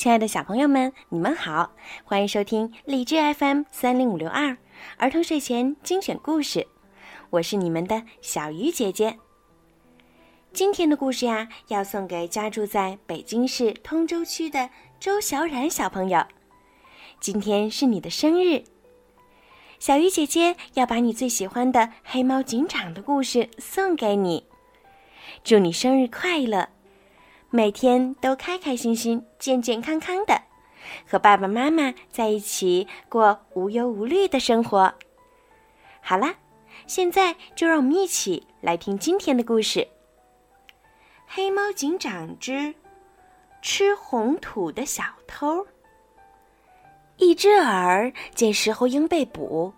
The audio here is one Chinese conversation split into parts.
亲爱的小朋友们，你们好，欢迎收听荔枝 FM 三零五六二儿童睡前精选故事，我是你们的小鱼姐姐。今天的故事呀，要送给家住在北京市通州区的周小冉小朋友。今天是你的生日，小鱼姐姐要把你最喜欢的黑猫警长的故事送给你，祝你生日快乐！每天都开开心心、健健康康的，和爸爸妈妈在一起过无忧无虑的生活。好啦，现在就让我们一起来听今天的故事：《黑猫警长之吃红土的小偷》。一只耳见石猴鹰被捕，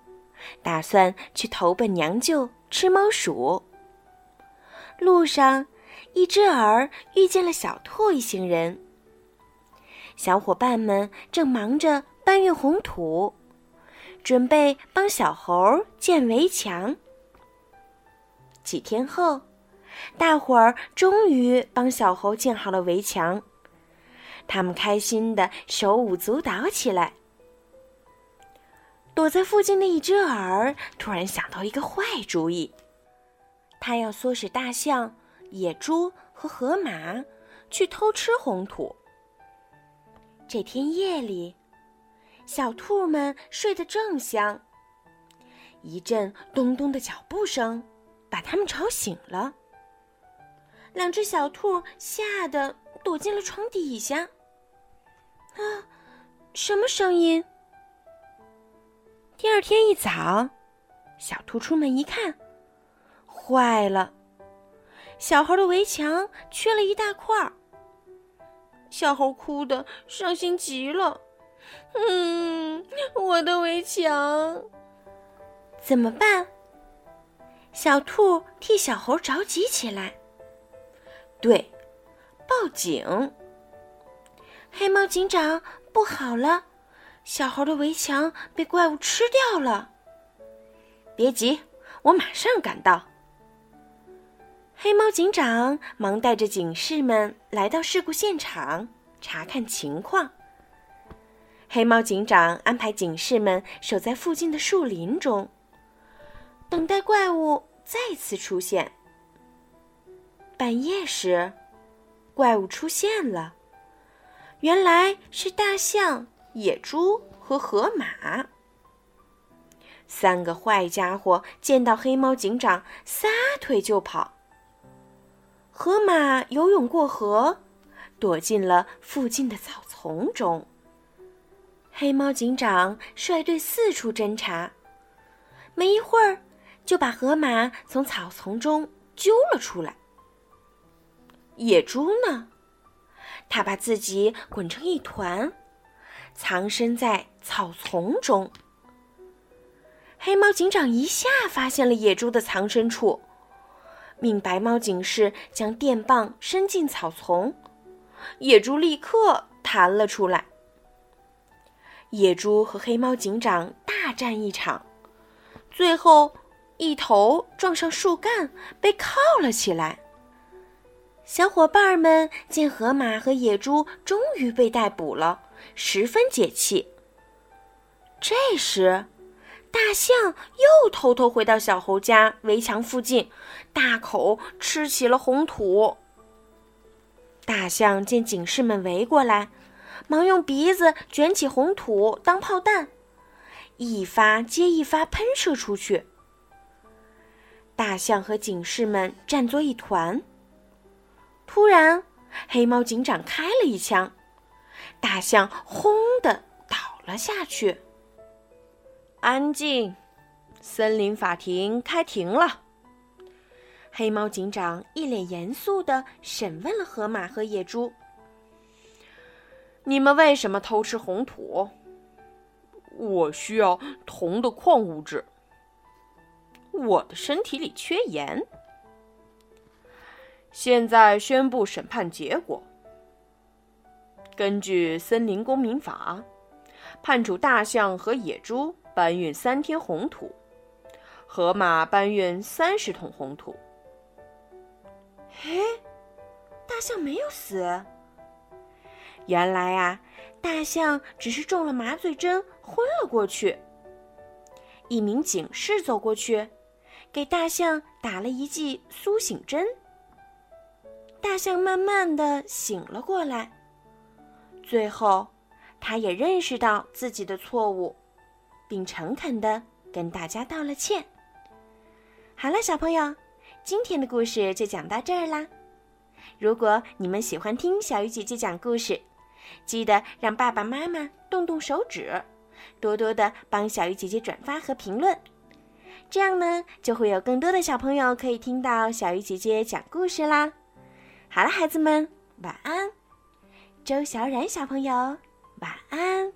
打算去投奔娘舅吃猫鼠。路上。一只耳遇见了小兔一行人，小伙伴们正忙着搬运红土，准备帮小猴建围墙。几天后，大伙儿终于帮小猴建好了围墙，他们开心的手舞足蹈起来。躲在附近的一只耳突然想到一个坏主意，他要唆使大象。野猪和河马去偷吃红土。这天夜里，小兔们睡得正香，一阵咚咚的脚步声把它们吵醒了。两只小兔吓得躲进了床底下。啊，什么声音？第二天一早，小兔出门一看，坏了。小猴的围墙缺了一大块儿，小猴哭得伤心极了。嗯，我的围墙怎么办？小兔替小猴着急起来。对，报警！黑猫警长，不好了，小猴的围墙被怪物吃掉了。别急，我马上赶到。黑猫警长忙带着警士们来到事故现场查看情况。黑猫警长安排警士们守在附近的树林中，等待怪物再次出现。半夜时，怪物出现了，原来是大象、野猪和河马。三个坏家伙见到黑猫警长，撒腿就跑。河马游泳过河，躲进了附近的草丛中。黑猫警长率队四处侦查，没一会儿就把河马从草丛中揪了出来。野猪呢？它把自己滚成一团，藏身在草丛中。黑猫警长一下发现了野猪的藏身处。命白猫警士将电棒伸进草丛，野猪立刻弹了出来。野猪和黑猫警长大战一场，最后一头撞上树干，被铐了起来。小伙伴们见河马和野猪终于被逮捕了，十分解气。这时。大象又偷偷回到小猴家围墙附近，大口吃起了红土。大象见警士们围过来，忙用鼻子卷起红土当炮弹，一发接一发喷射出去。大象和警士们战作一团。突然，黑猫警长开了一枪，大象轰的倒了下去。安静，森林法庭开庭了。黑猫警长一脸严肃的审问了河马和野猪：“你们为什么偷吃红土？”“我需要铜的矿物质。”“我的身体里缺盐。”现在宣布审判结果。根据《森林公民法》，判处大象和野猪。搬运三天红土，河马搬运三十桶红土。嘿，大象没有死。原来啊，大象只是中了麻醉针，昏了过去。一名警士走过去，给大象打了一剂苏醒针。大象慢慢的醒了过来，最后，他也认识到自己的错误，并诚恳的跟大家道了歉。好了，小朋友，今天的故事就讲到这儿啦。如果你们喜欢听小鱼姐姐讲故事，记得让爸爸妈妈动动手指，多多的帮小鱼姐姐转发和评论，这样呢，就会有更多的小朋友可以听到小鱼姐姐讲故事啦。好了，孩子们，晚安。周小冉小朋友，晚安。